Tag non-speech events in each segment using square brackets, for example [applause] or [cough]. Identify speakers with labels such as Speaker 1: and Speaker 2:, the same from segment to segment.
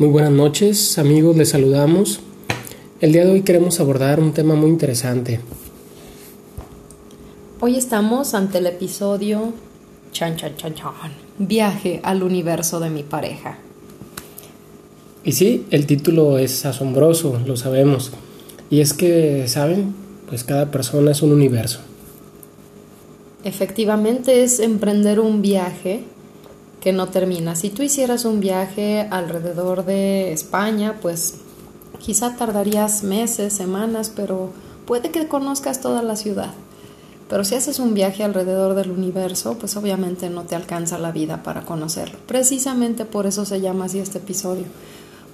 Speaker 1: Muy buenas noches amigos, les saludamos. El día de hoy queremos abordar un tema muy interesante.
Speaker 2: Hoy estamos ante el episodio Chan Chan Chan Chan, Viaje al universo de mi pareja.
Speaker 1: Y sí, el título es asombroso, lo sabemos. Y es que, ¿saben? Pues cada persona es un universo.
Speaker 2: Efectivamente es emprender un viaje que no termina. Si tú hicieras un viaje alrededor de España, pues quizá tardarías meses, semanas, pero puede que conozcas toda la ciudad. Pero si haces un viaje alrededor del universo, pues obviamente no te alcanza la vida para conocerlo. Precisamente por eso se llama así este episodio,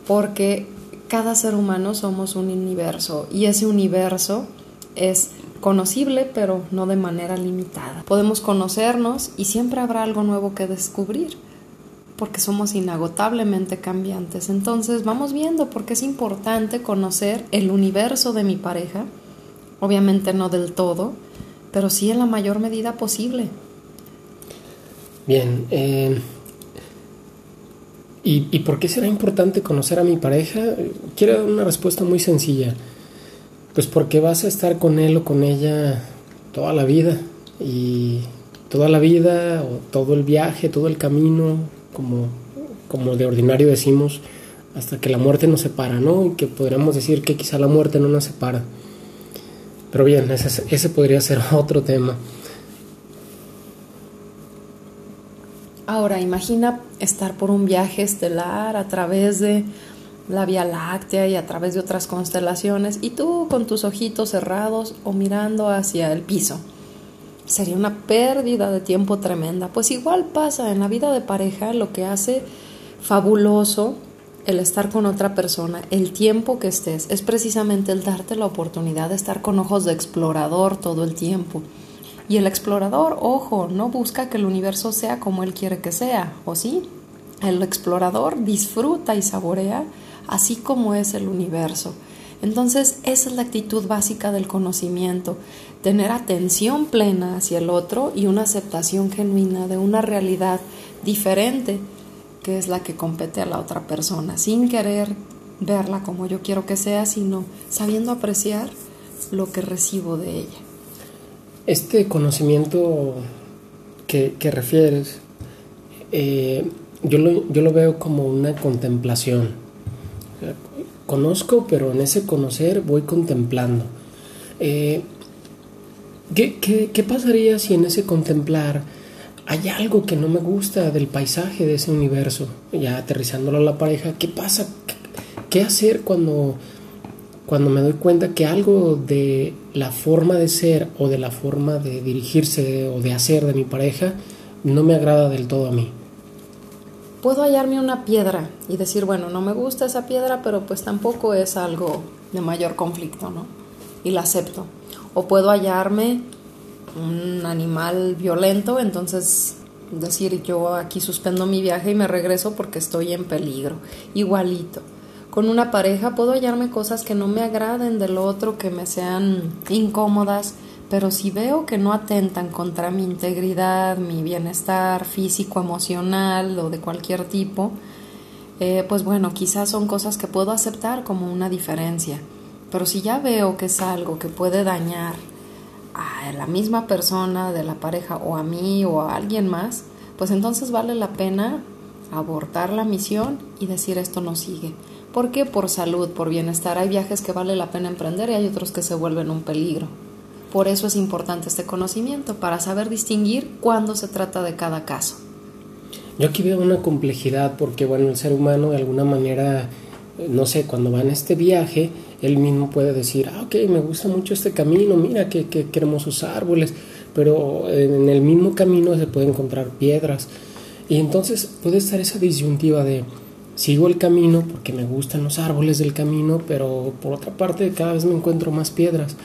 Speaker 2: porque cada ser humano somos un universo y ese universo es conocible, pero no de manera limitada. Podemos conocernos y siempre habrá algo nuevo que descubrir, porque somos inagotablemente cambiantes. Entonces vamos viendo por qué es importante conocer el universo de mi pareja, obviamente no del todo, pero sí en la mayor medida posible.
Speaker 1: Bien, eh, ¿y, ¿y por qué será importante conocer a mi pareja? Quiero dar una respuesta muy sencilla. Pues porque vas a estar con él o con ella toda la vida y toda la vida o todo el viaje, todo el camino, como, como de ordinario decimos, hasta que la muerte nos separa, ¿no? Y que podríamos decir que quizá la muerte no nos separa. Pero bien, ese, ese podría ser [laughs] otro tema.
Speaker 2: Ahora, imagina estar por un viaje estelar a través de la Vía Láctea y a través de otras constelaciones y tú con tus ojitos cerrados o mirando hacia el piso. Sería una pérdida de tiempo tremenda. Pues igual pasa en la vida de pareja lo que hace fabuloso el estar con otra persona, el tiempo que estés, es precisamente el darte la oportunidad de estar con ojos de explorador todo el tiempo. Y el explorador, ojo, no busca que el universo sea como él quiere que sea, ¿o sí? El explorador disfruta y saborea así como es el universo. Entonces, esa es la actitud básica del conocimiento, tener atención plena hacia el otro y una aceptación genuina de una realidad diferente que es la que compete a la otra persona, sin querer verla como yo quiero que sea, sino sabiendo apreciar lo que recibo de ella.
Speaker 1: Este conocimiento que, refieres, eh, yo, lo, yo lo veo como una contemplación Conozco, pero en ese conocer voy contemplando. Eh, ¿qué, pasaría si en ese contemplar hay algo que no me gusta del paisaje de ese universo? Ya aterrizándolo a la pareja, ¿qué pasa? ¿Qué, hacer cuando, cuando me doy cuenta que algo de la forma de ser o de la forma de dirigirse o de hacer de mi pareja no me agrada del todo a mí?
Speaker 2: Puedo hallarme una piedra y decir, bueno, no me gusta esa piedra, pero pues tampoco es algo de mayor conflicto, ¿no? Y la acepto. O puedo hallarme un animal violento, entonces decir, yo aquí suspendo mi viaje y me regreso porque estoy en peligro. Igualito. Con una pareja puedo hallarme cosas que no me agraden del otro, que me sean incómodas, pero si veo que no atentan contra mi integridad, mi bienestar físico, emocional o de cualquier tipo, eh, pues bueno, quizás son cosas que puedo aceptar como una diferencia. Pero si ya veo que es algo que puede dañar a la misma persona de la pareja o a mí o a alguien más, pues entonces vale la pena abortar la misión y decir esto no sigue. ¿Por qué? Por salud, por bienestar. Hay viajes que vale la pena emprender y hay otros que se vuelven un peligro. Por eso es importante este conocimiento, para saber distinguir cuándo se trata de cada caso.
Speaker 1: Yo aquí veo una complejidad porque, bueno, el ser humano de alguna manera, no sé, cuando va en este viaje, él mismo puede decir, ah, ok, me gusta mucho este camino, mira qué, qué, hermosos árboles, pero en el mismo camino se puede encontrar piedras. Y entonces puede estar esa disyuntiva de, sigo el camino porque me gustan los árboles del camino, pero por otra parte cada vez me encuentro más piedras.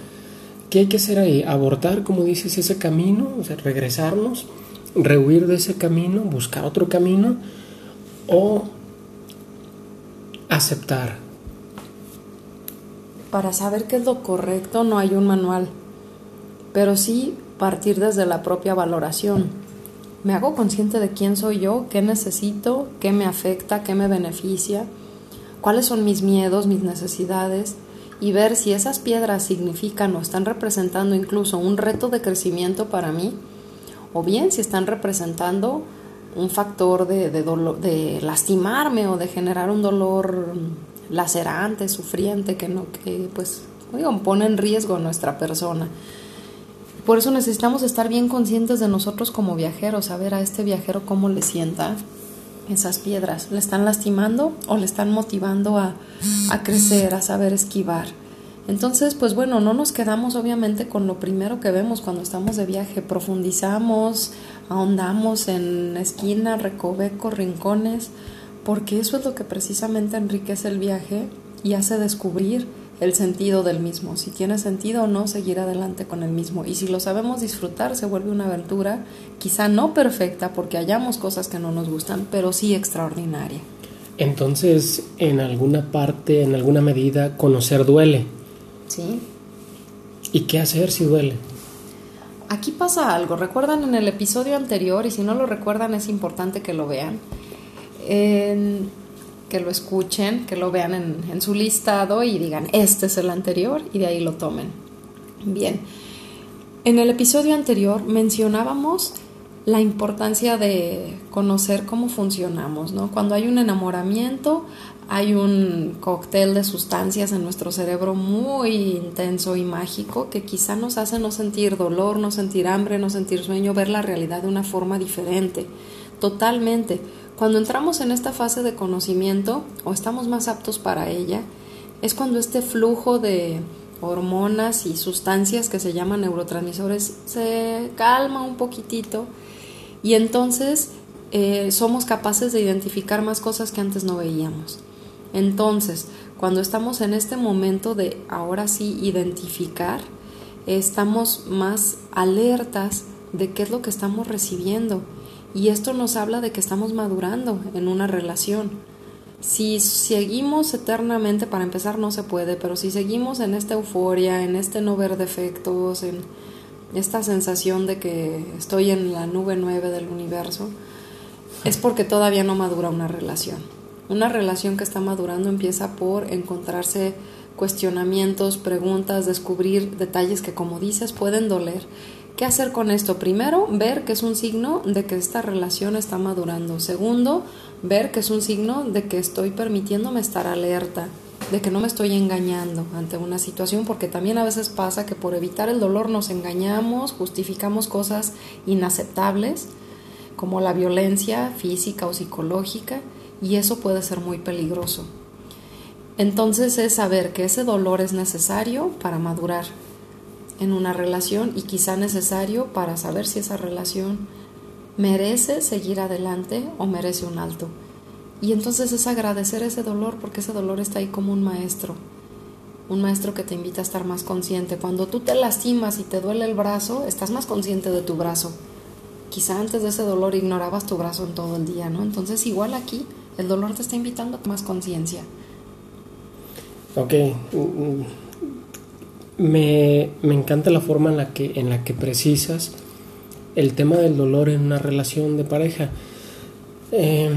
Speaker 1: ¿Qué hay que hacer ahí? Abortar, como dices, ese camino, o sea, regresarnos, rehuir de ese camino, buscar otro camino o aceptar.
Speaker 2: Para saber qué es lo correcto no hay un manual, pero sí partir desde la propia valoración. Me hago consciente de quién soy yo, qué necesito, qué me afecta, qué me beneficia cuáles son mis miedos, mis necesidades y ver si esas piedras significan o están representando incluso un reto de crecimiento para mí o bien si están representando un factor de, de lastimarme o de generar un dolor lacerante, sufriente, que no, que pues pone en riesgo nuestra persona. Por eso necesitamos estar bien conscientes de nosotros como viajeros, saber a este viajero cómo le sienta esas piedras. ¿Le están lastimando o le están motivando a, a crecer, a saber esquivar? Entonces, pues bueno, no nos quedamos obviamente con lo primero que vemos cuando estamos de viaje, profundizamos, ahondamos en esquinas, recovecos, rincones, porque eso es lo que precisamente enriquece el viaje y hace descubrir el sentido del mismo, si tiene sentido o no seguir adelante con el mismo. Y si lo sabemos disfrutar, se vuelve una aventura, quizá no perfecta porque hallamos cosas que no nos gustan, pero sí extraordinaria.
Speaker 1: Entonces, en alguna parte, en alguna medida, conocer duele.
Speaker 2: Sí.
Speaker 1: ¿Y qué hacer si duele?
Speaker 2: Aquí pasa algo. ¿Recuerdan en el episodio anterior? Y si no lo recuerdan, es importante que lo vean. En que lo escuchen, que lo vean en, su listado y digan, este es el anterior y de ahí lo tomen. Bien, en el episodio anterior mencionábamos la importancia de conocer cómo funcionamos, ¿no? Cuando hay un enamoramiento, hay un cóctel de sustancias en nuestro cerebro muy intenso y mágico que quizá nos hace no sentir dolor, no sentir hambre, no sentir sueño, ver la realidad de una forma diferente, totalmente. Cuando entramos en esta fase de conocimiento o estamos más aptos para ella, es cuando este flujo de hormonas y sustancias que se llaman neurotransmisores se calma un poquitito y entonces eh, somos capaces de identificar más cosas que antes no veíamos. Entonces, cuando estamos en este momento de ahora sí identificar, estamos más alertas de qué es lo que estamos recibiendo y esto nos habla de que estamos madurando en una relación. Si seguimos eternamente, para empezar no se puede, pero si seguimos en esta euforia, en este no ver defectos, en esta sensación de que estoy en la nube nueve del universo, es porque todavía no madura una relación. Una relación que está madurando empieza por encontrarse cuestionamientos, preguntas, descubrir detalles que como dices pueden doler ¿Qué hacer con esto? Primero, ver que es un signo de que esta relación está madurando. Segundo, ver que es un signo de que estoy permitiéndome estar alerta, de que no me estoy engañando ante una situación, porque también a veces pasa que por evitar el dolor nos engañamos, justificamos cosas inaceptables, como la violencia física o psicológica, y eso puede ser muy peligroso. Entonces es saber que ese dolor es necesario para madurar en una relación y quizá necesario para saber si esa relación merece seguir adelante o merece un alto. Y entonces es agradecer ese dolor porque ese dolor está ahí como un maestro, un maestro que te invita a estar más consciente. Cuando tú te lastimas y te duele el brazo, estás más consciente de tu brazo. Quizá antes de ese dolor ignorabas tu brazo en todo el día, ¿no? Entonces igual aquí el dolor te está invitando a más conciencia.
Speaker 1: Ok, me, encanta la forma en la, que, en la que precisas el tema del dolor en una relación de pareja. Eh,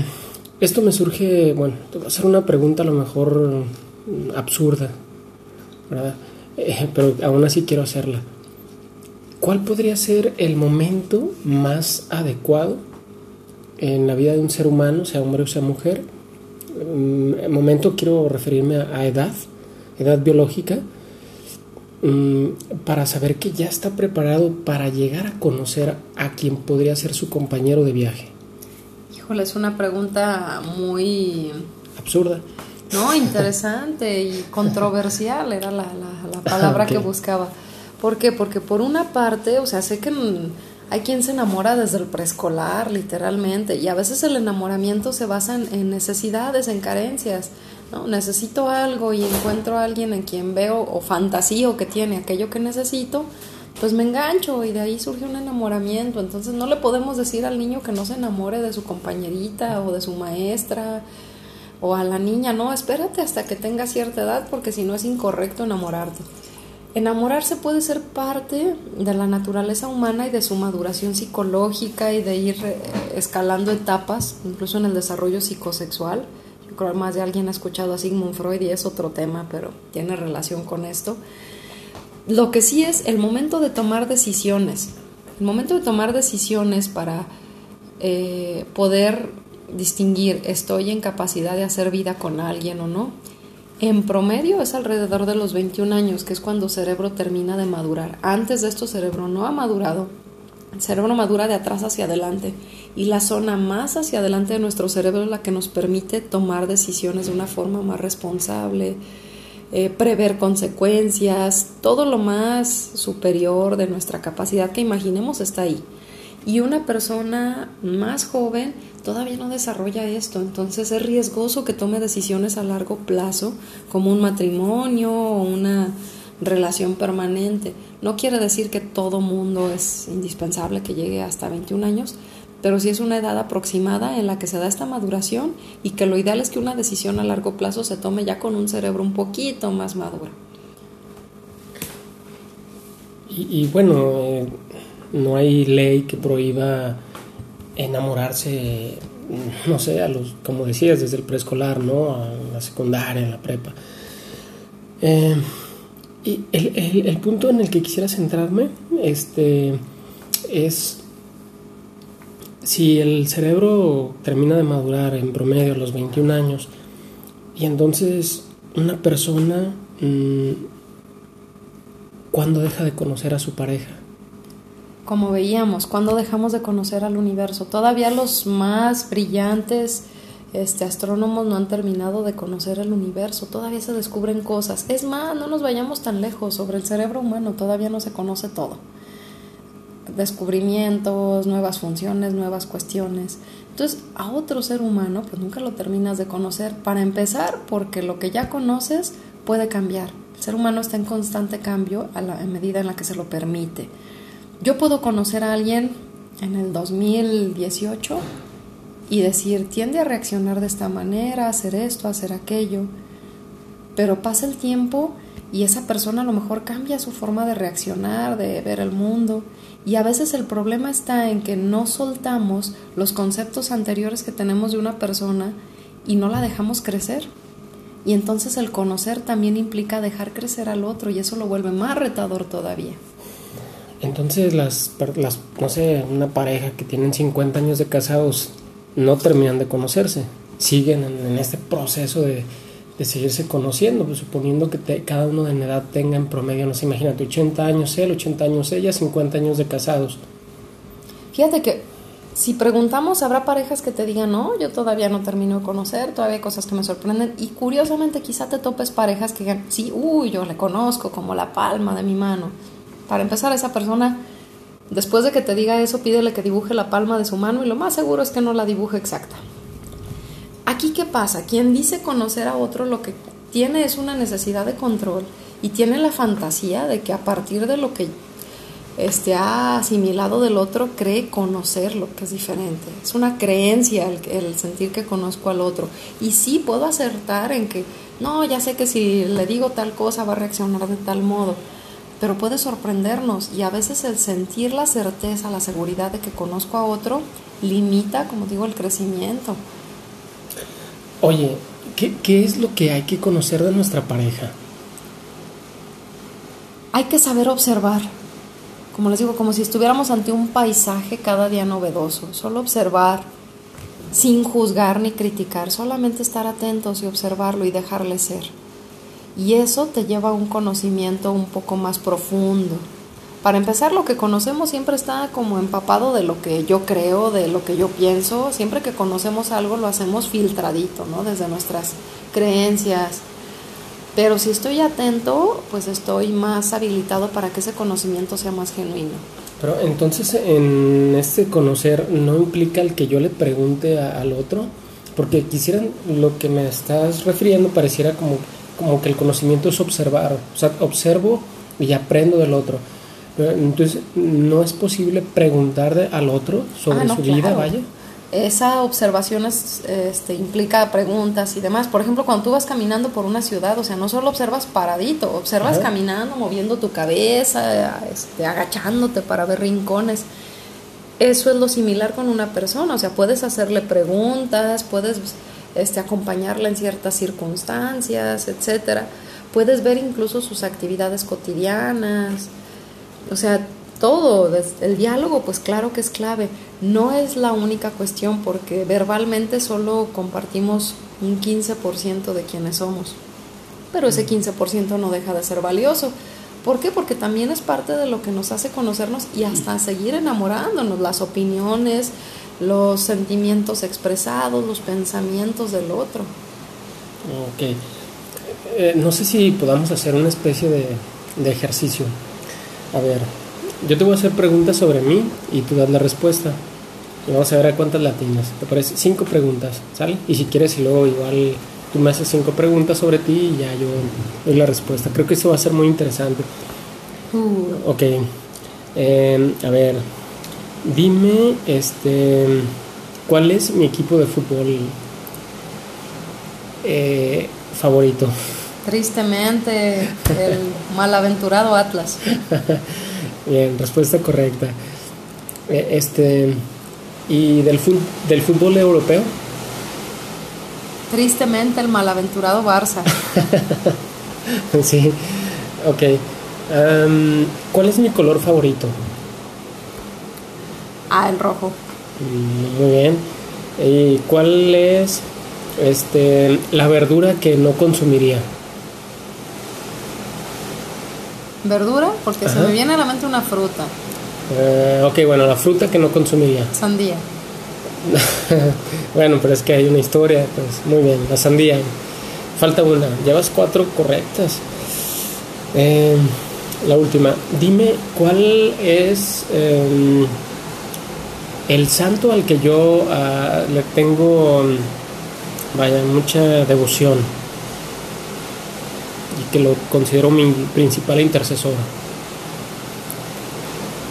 Speaker 1: esto me surge, bueno, te voy a hacer una pregunta a lo mejor absurda, ¿verdad? Eh, pero aún así quiero hacerla. ¿Cuál podría ser el momento más adecuado en la vida de un ser humano, sea hombre o sea mujer? En mm, momento quiero referirme a edad, edad biológica, para saber que ya está preparado para llegar a conocer a quien podría ser su compañero de viaje?
Speaker 2: Híjole, es una pregunta muy...
Speaker 1: Absurda.
Speaker 2: No, interesante y controversial era la, palabra [laughs] que buscaba. ¿Por qué? Porque por una parte, o sea, sé que hay quien se enamora desde el preescolar, literalmente, y a veces el enamoramiento se basa en necesidades, en carencias. Necesito algo y encuentro a alguien en quien veo o fantasío que tiene aquello que necesito, pues me engancho y de ahí surge un enamoramiento. Entonces no le podemos decir al niño que no se enamore de su compañerita o de su maestra o a la niña, no, espérate hasta que tenga cierta edad porque si no es incorrecto enamorarte. Enamorarse puede ser parte de la naturaleza humana y de su maduración psicológica y de ir eh, escalando etapas, incluso en el desarrollo psicosexual Yo creo que más de alguien ha escuchado a Sigmund Freud y es otro tema, pero tiene relación con esto. Lo que sí es el momento de tomar decisiones. El momento de tomar decisiones para eh, poder distinguir estoy en capacidad de hacer vida con alguien o no. En promedio es alrededor de los 21 años, que es cuando el cerebro termina de madurar. Antes de esto, el cerebro no ha madurado. El cerebro madura de atrás hacia adelante y la zona más hacia adelante de nuestro cerebro es la que nos permite tomar decisiones de una forma más responsable, eh, prever consecuencias, todo lo más superior de nuestra capacidad que imaginemos está ahí. Y una persona más joven todavía no desarrolla esto, entonces es riesgoso que tome decisiones a largo plazo, como un matrimonio o una relación permanente. No quiere decir que todo mundo es indispensable que llegue hasta 21 años, pero sí es una edad aproximada en la que se da esta maduración y que lo ideal es que una decisión a largo plazo se tome ya con un cerebro un poquito más maduro.
Speaker 1: Y, bueno, eh, no hay ley que prohíba enamorarse, no sé, a los, como decías, desde el preescolar, ¿no? A la secundaria, a la prepa. Eh, y el, el, punto en el que quisiera centrarme este, es si el cerebro termina de madurar en promedio a los 21 años y entonces una persona mm, cuando deja de conocer a su pareja
Speaker 2: como veíamos cuando dejamos de conocer al universo todavía los más brillantes este, astrónomos no han terminado de conocer el universo, todavía se descubren cosas. Es más, no nos vayamos tan lejos, sobre el cerebro humano todavía no se conoce todo descubrimientos, nuevas funciones, nuevas cuestiones. Entonces, a otro ser humano, pues nunca lo terminas de conocer. Para empezar, porque lo que ya conoces puede cambiar. El ser humano está en constante cambio a la medida en la que se lo permite. Yo puedo conocer a alguien en el 2018 y decir, tiende a reaccionar de esta manera, hacer esto, hacer aquello. Pero pasa el tiempo y esa persona a lo mejor cambia su forma de reaccionar, de ver el mundo y a veces el problema está en que no soltamos los conceptos anteriores que tenemos de una persona y no la dejamos crecer. Y entonces el conocer también implica dejar crecer al otro y eso lo vuelve más retador todavía.
Speaker 1: Entonces las, no sé, una pareja que tienen 50 años de casados no terminan de conocerse, siguen en este proceso de, de seguirse conociendo, pues suponiendo que cada uno de edad tenga en promedio, no sé, imagínate, 80 años él, 80 años ella, 50 años de casados.
Speaker 2: Fíjate que si preguntamos, habrá parejas que te digan, no, yo todavía no termino de conocer, todavía hay cosas que me sorprenden. Y curiosamente, quizá te topes parejas que digan, sí, uy, yo le conozco como la palma de mi mano. Para empezar, esa persona, después de que te diga eso, pídele que dibuje la palma de su mano y lo más seguro es que no la dibuje exacta. Aquí, ¿qué pasa? Quien dice conocer a otro lo que tiene es una necesidad de control y tiene la fantasía de que a partir de lo que este, ha asimilado del otro cree conocerlo, que es diferente. Es una creencia el, el, sentir que conozco al otro. Y sí puedo acertar en que, no, ya sé que si le digo tal cosa va a reaccionar de tal modo, pero puede sorprendernos y a veces el sentir la certeza, la seguridad de que conozco a otro, limita, como digo, el crecimiento.
Speaker 1: Oye, ¿qué, es lo que hay que conocer de nuestra pareja?
Speaker 2: Hay que saber observar. Como les digo, como si estuviéramos ante un paisaje cada día novedoso. Solo observar, sin juzgar ni criticar, solamente estar atentos y observarlo y dejarle ser. Y eso te lleva a un conocimiento un poco más profundo, para empezar, lo que conocemos siempre está como empapado de lo que yo creo, de lo que yo pienso. Siempre que conocemos algo lo hacemos filtradito, ¿no? Desde nuestras creencias. Pero si estoy atento, pues estoy más habilitado para que ese conocimiento sea más genuino.
Speaker 1: Pero entonces en este conocer no implica el que yo le pregunte al otro, porque quisieran lo que me estás refiriendo pareciera como, como que el conocimiento es observar, o sea, observo y aprendo del otro entonces, ¿no es posible preguntar al otro sobre ah, su vida, vaya?
Speaker 2: Esa observación este, implica preguntas y demás. Por ejemplo, cuando tú vas caminando por una ciudad, o sea, no solo observas paradito, observas caminando, moviendo tu cabeza, este, agachándote para ver rincones. Eso es lo similar con una persona, o sea, puedes hacerle preguntas, puedes este, acompañarla en ciertas circunstancias, etcétera. Puedes ver incluso sus actividades cotidianas, o sea, todo, el diálogo pues claro que es clave, no es la única cuestión porque verbalmente solo compartimos un 15% de quienes somos, pero ese 15% no deja de ser valioso. ¿Por qué? Porque también es parte de lo que nos hace conocernos y hasta seguir enamorándonos, las opiniones, los sentimientos expresados, los pensamientos del otro.
Speaker 1: Ok. Eh, no sé si podamos hacer una especie de, de ejercicio. A ver, yo te voy a hacer preguntas sobre mí y tú das la respuesta. Y vamos a ver a cuántas latinas. ¿Te parece? Cinco preguntas, ¿sale? Y si quieres, y luego igual tú me haces cinco preguntas sobre ti y ya yo doy la respuesta. Creo que eso va a ser muy interesante. Uh. Ok. Em, a ver, dime, este, ¿cuál es mi equipo de fútbol eh, favorito?
Speaker 2: Tristemente, el malaventurado Atlas. [laughs]
Speaker 1: Bien, respuesta correcta. Eh, este, ¿Y del, del fútbol europeo?
Speaker 2: Tristemente el malaventurado Barça. [laughs]
Speaker 1: sí, ok. ¿Cuál es mi color favorito?
Speaker 2: Ah, el rojo.
Speaker 1: Mm, muy bien. ¿Y cuál es este, la verdura que no consumiría?
Speaker 2: ¿Verdura? Porque se me viene a la mente una fruta.
Speaker 1: Eh, ok, bueno, la fruta que no consumiría.
Speaker 2: Sandía. [laughs]
Speaker 1: bueno, pero es que hay una historia, pues muy bien, la sandía. Falta una, llevas cuatro correctas. Eh, la última, dime cuál es em, el santo al que yo ah, le tengo, vaya, mucha devoción y que lo considero mi principal intercesor.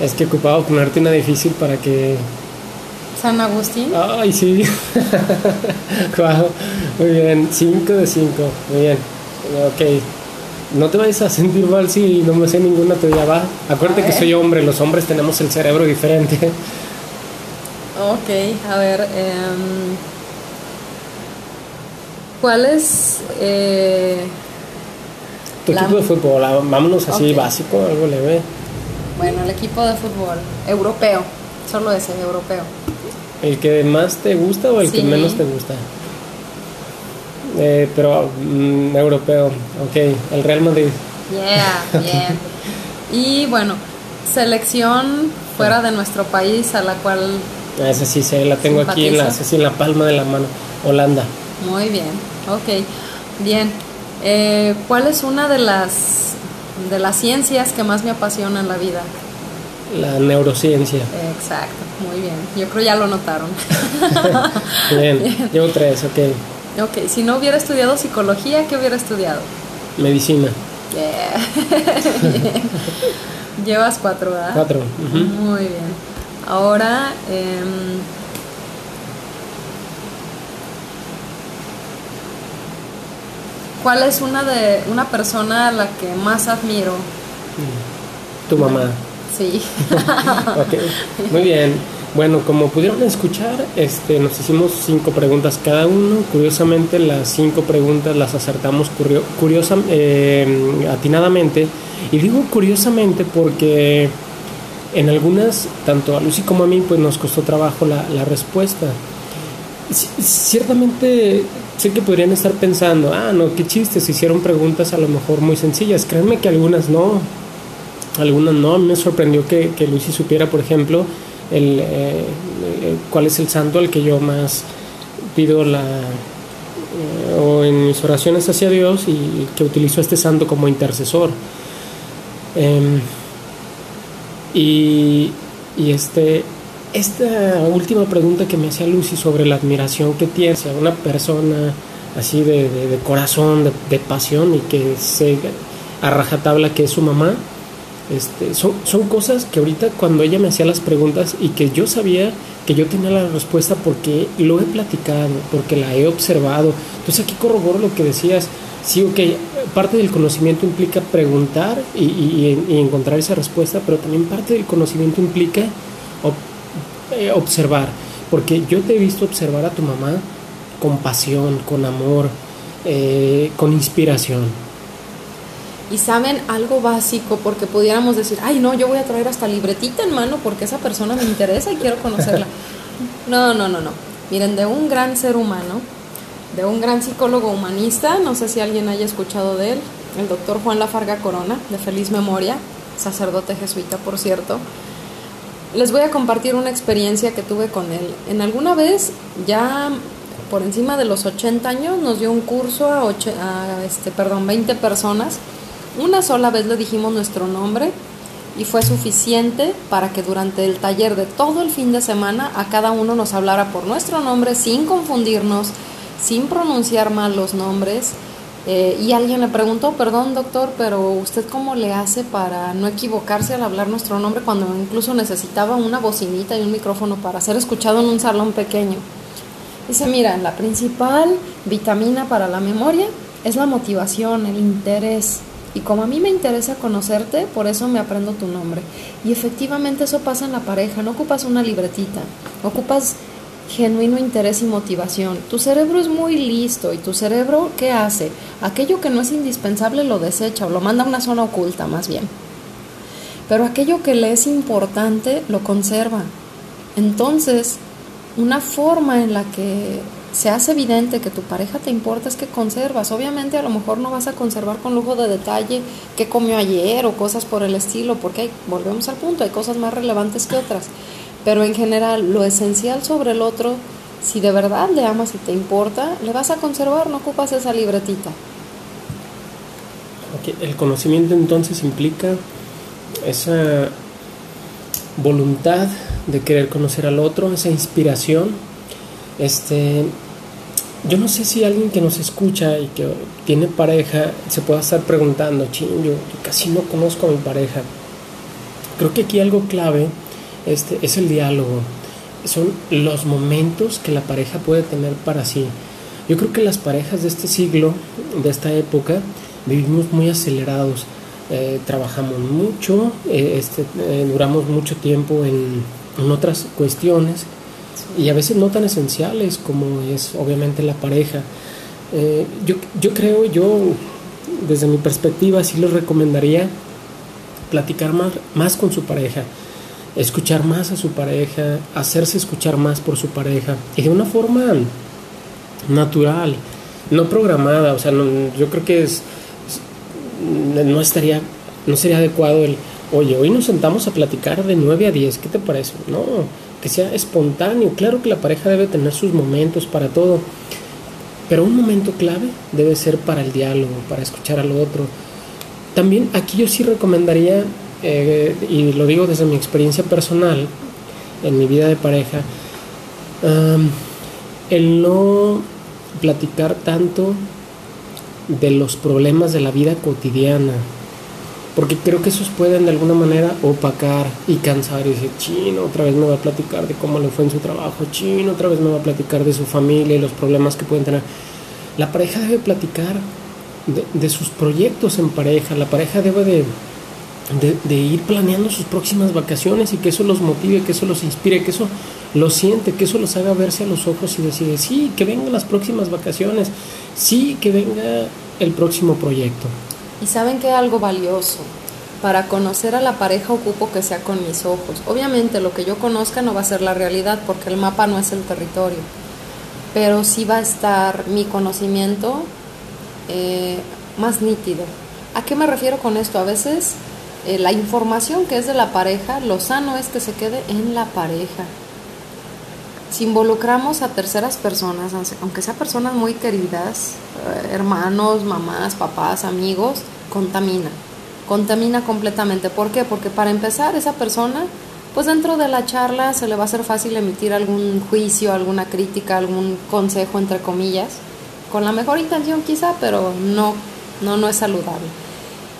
Speaker 1: Es que ocupaba ponerte una difícil para que
Speaker 2: San Agustín.
Speaker 1: Ay, sí. [laughs] Muy bien, 5 de 5. Muy bien. Ok. No te vayas a sentir mal si no me sé ninguna teoría, va. Acuérdate que soy hombre, los hombres tenemos el cerebro diferente.
Speaker 2: Ok, a ver. Em, ¿Cuál es. Eh,
Speaker 1: tu equipo de fútbol? Vámonos así, básico, algo leve.
Speaker 2: Bueno, el equipo de fútbol europeo, solo ese, europeo.
Speaker 1: ¿El que más te gusta o el que menos te gusta? Eh, pero mm, europeo, ok, el Real Madrid.
Speaker 2: Yeah, bien. [laughs] y bueno, selección fuera de nuestro país a la cual...
Speaker 1: Ah, esa sí la tengo aquí en la, en la palma de la mano. Holanda.
Speaker 2: Muy bien, ok. Bien. Eh, ¿Cuál es una de las, de las ciencias que más me apasiona en la vida?
Speaker 1: La neurociencia.
Speaker 2: Exacto, muy bien. Yo creo ya lo notaron. [laughs]
Speaker 1: bien, llevo tres, ok.
Speaker 2: Ok, si no hubiera estudiado psicología, ¿qué hubiera estudiado?
Speaker 1: Medicina. [laughs]
Speaker 2: bien. [laughs] Llevas cuatro, ¿verdad?
Speaker 1: Cuatro.
Speaker 2: Muy bien. Ahora, em, ¿cuál es una de una persona a la que más admiro?
Speaker 1: Tu mamá.
Speaker 2: Sí. [laughs]
Speaker 1: Muy bien. Bueno, como pudieron escuchar, este, nos hicimos cinco preguntas cada uno. Curiosamente, las cinco preguntas las acertamos curiosa, eh, atinadamente. Y digo curiosamente porque en algunas, tanto a Lucy como a mí, pues nos costó trabajo la, la respuesta. Ciertamente sé que podrían estar pensando, ah, no, qué chistes, hicieron preguntas a lo mejor muy sencillas. Créanme que algunas no algunas no. A mí me sorprendió que, que Lucy supiera, por ejemplo, el, eh, cuál es el santo al que yo más pido la eh, o en mis oraciones hacia Dios y que utilizo este santo como intercesor. Em, y, y este esta última pregunta que me hacía Lucy sobre la admiración que tiene hacia una persona así de, de, corazón, de, pasión y que se a rajatabla que es su mamá, este, son, son cosas que ahorita cuando ella me hacía las preguntas y que yo sabía que yo tenía la respuesta porque lo he platicado, porque la he observado. Entonces aquí corroboro lo que decías. Sí, ok, parte del conocimiento implica preguntar y, y, encontrar esa respuesta, pero también parte del conocimiento implica eh, observar. Porque yo te he visto observar a tu mamá con pasión, con amor, eh, con inspiración.
Speaker 2: Y saben algo básico, porque pudiéramos decir, ay no, yo voy a traer hasta libretita en mano porque esa persona me interesa y quiero conocerla. [laughs] No, no, no, no. Miren, de un gran ser humano, de un gran psicólogo humanista, no sé si alguien haya escuchado de él, el doctor Juan Lafarga Corona, de feliz memoria, sacerdote jesuita, por cierto. Les voy a compartir una experiencia que tuve con él. En alguna vez, ya por encima de los 80 años, nos dio un curso a, este, perdón, 20 personas. Una sola vez le dijimos nuestro nombre y fue suficiente para que durante el taller de todo el fin de semana a cada uno nos hablara por nuestro nombre sin confundirnos, sin pronunciar mal los nombres. Eh, y alguien le preguntó, perdón doctor, pero ¿usted cómo le hace para no equivocarse al hablar nuestro nombre cuando incluso necesitaba una bocinita y un micrófono para ser escuchado en un salón pequeño? Dice, mira, la principal vitamina para la memoria es la motivación, el interés. Y como a mí me interesa conocerte, por eso me aprendo tu nombre. Y efectivamente eso pasa en la pareja, no ocupas una libretita, ocupas genuino interés y motivación. Tu cerebro es muy listo y tu cerebro, ¿qué hace? Aquello que no es indispensable lo desecha o lo manda a una zona oculta más bien. Pero aquello que le es importante lo conserva. Entonces, una forma en la que se hace evidente que tu pareja te importa es que conservas. Obviamente a lo mejor no vas a conservar con lujo de detalle qué comió ayer o cosas por el estilo, porque volvemos al punto, hay cosas más relevantes que otras. Pero en general, lo esencial sobre el otro, si de verdad le amas y te importa, le vas a conservar, no ocupas esa libretita.
Speaker 1: El conocimiento entonces implica esa voluntad de querer conocer al otro, esa inspiración. Este, yo no sé si alguien que nos escucha y que tiene pareja se pueda estar preguntando, ching, yo, casi no conozco a mi pareja. Creo que aquí algo clave este, es el diálogo. Son los momentos que la pareja puede tener para sí. Yo creo que las parejas de este siglo, de esta época, vivimos muy acelerados. Eh, trabajamos mucho, eh, este, eh, duramos mucho tiempo en, en otras cuestiones y a veces no tan esenciales como es obviamente la pareja. Yo, yo creo, yo desde mi perspectiva sí les recomendaría platicar más, más con su pareja, escuchar más a su pareja, hacerse escuchar más por su pareja y de una forma natural, no programada, o sea, yo creo que es, no estaría, no sería adecuado el, oye, hoy nos sentamos a platicar de 9 a 10, ¿qué te parece? No, que sea espontáneo. Claro que la pareja debe tener sus momentos para todo, pero un momento clave debe ser para el diálogo, para escuchar al otro. También aquí yo sí recomendaría, eh, y lo digo desde mi experiencia personal, en mi vida de pareja, el no platicar tanto de los problemas de la vida cotidiana, porque creo que esos pueden de alguna manera opacar y cansar y decir, chino, otra vez me va a platicar de cómo le fue en su trabajo, chino, otra vez me va a platicar de su familia y los problemas que pueden tener. La pareja debe platicar de, sus proyectos en pareja, la pareja debe de, de, ir planeando sus próximas vacaciones y que eso los motive, que eso los inspire, que eso los siente, que eso los haga verse a los ojos y decir, sí, que vengan las próximas vacaciones, sí, que venga el próximo proyecto.
Speaker 2: Y saben que algo valioso. Para conocer a la pareja ocupo que sea con mis ojos. Obviamente lo que yo conozca no va a ser la realidad porque el mapa no es el territorio. Pero sí va a estar mi conocimiento eh, más nítido. ¿A qué me refiero con esto? A veces eh, la información que es de la pareja, lo sano es que se quede en la pareja. Si involucramos a terceras personas, aunque sean personas muy queridas, eh, hermanos, mamás, papás, amigos, contamina. Contamina completamente. ¿Por qué? Porque para empezar, esa persona, pues dentro de la charla se le va a ser fácil emitir algún juicio, alguna crítica, algún consejo, entre comillas, con la mejor intención quizá, pero no, no, no es saludable.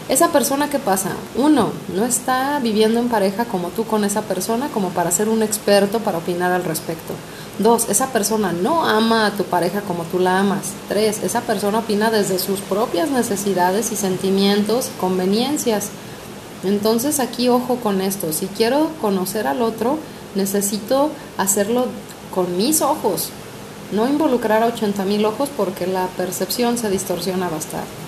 Speaker 2: Esa persona, ¿qué pasa? Uno, no está viviendo en pareja como tú con esa persona, como para ser un experto para opinar al respecto. Dos, esa persona no ama a tu pareja como tú la amas. Tres, esa persona opina desde sus propias necesidades y sentimientos, conveniencias. Entonces aquí ojo con esto. Si quiero conocer al otro, necesito hacerlo con mis ojos. no involucrar a 80 mil ojos porque la percepción se distorsiona bastante.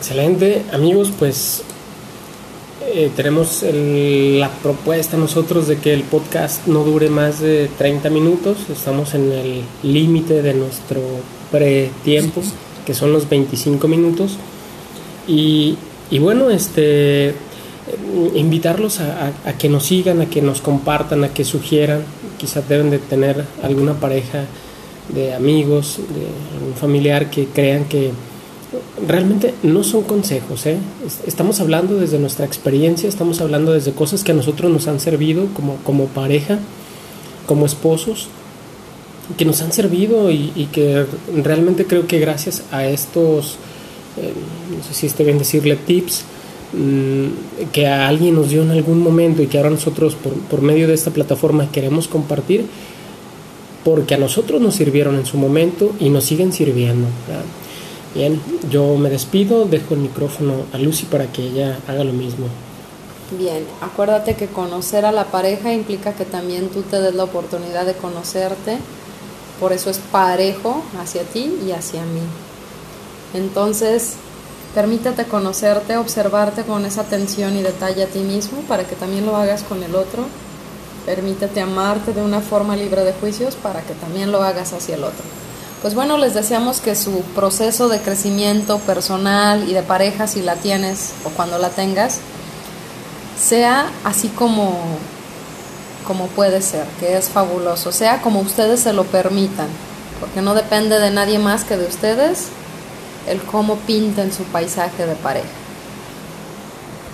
Speaker 1: Excelente, amigos, pues eh, tenemos la propuesta nosotros de que el podcast no dure más de 30 minutos, estamos en el límite de nuestro pre-tiempo, que son los 25 minutos, y, bueno, este invitarlos a, que nos sigan, a que nos compartan, a que sugieran, quizás deben de tener alguna pareja de amigos, de algún familiar que crean que realmente no son consejos, ¿eh? estamos hablando desde nuestra experiencia, estamos hablando desde cosas que a nosotros nos han servido como, como pareja, como esposos, que nos han servido y, que realmente creo que gracias a estos, eh, no sé si esté bien decirle tips, mm, que a alguien nos dio en algún momento y que ahora nosotros por, por medio de esta plataforma queremos compartir, porque a nosotros nos sirvieron en su momento y nos siguen sirviendo. Bien, yo me despido, dejo el micrófono a Lucy para que ella haga lo mismo.
Speaker 2: Bien, acuérdate que conocer a la pareja implica que también tú te des la oportunidad de conocerte, por eso es parejo hacia ti y hacia mí. Entonces, permítete conocerte, observarte con esa atención y detalle a ti mismo para que también lo hagas con el otro. Permítete amarte de una forma libre de juicios para que también lo hagas hacia el otro. Pues bueno, les deseamos que su proceso de crecimiento personal y de pareja, si la tienes o cuando la tengas, sea así como, como puede ser, que es fabuloso, sea como ustedes se lo permitan, porque no depende de nadie más que de ustedes el cómo pinten su paisaje de pareja.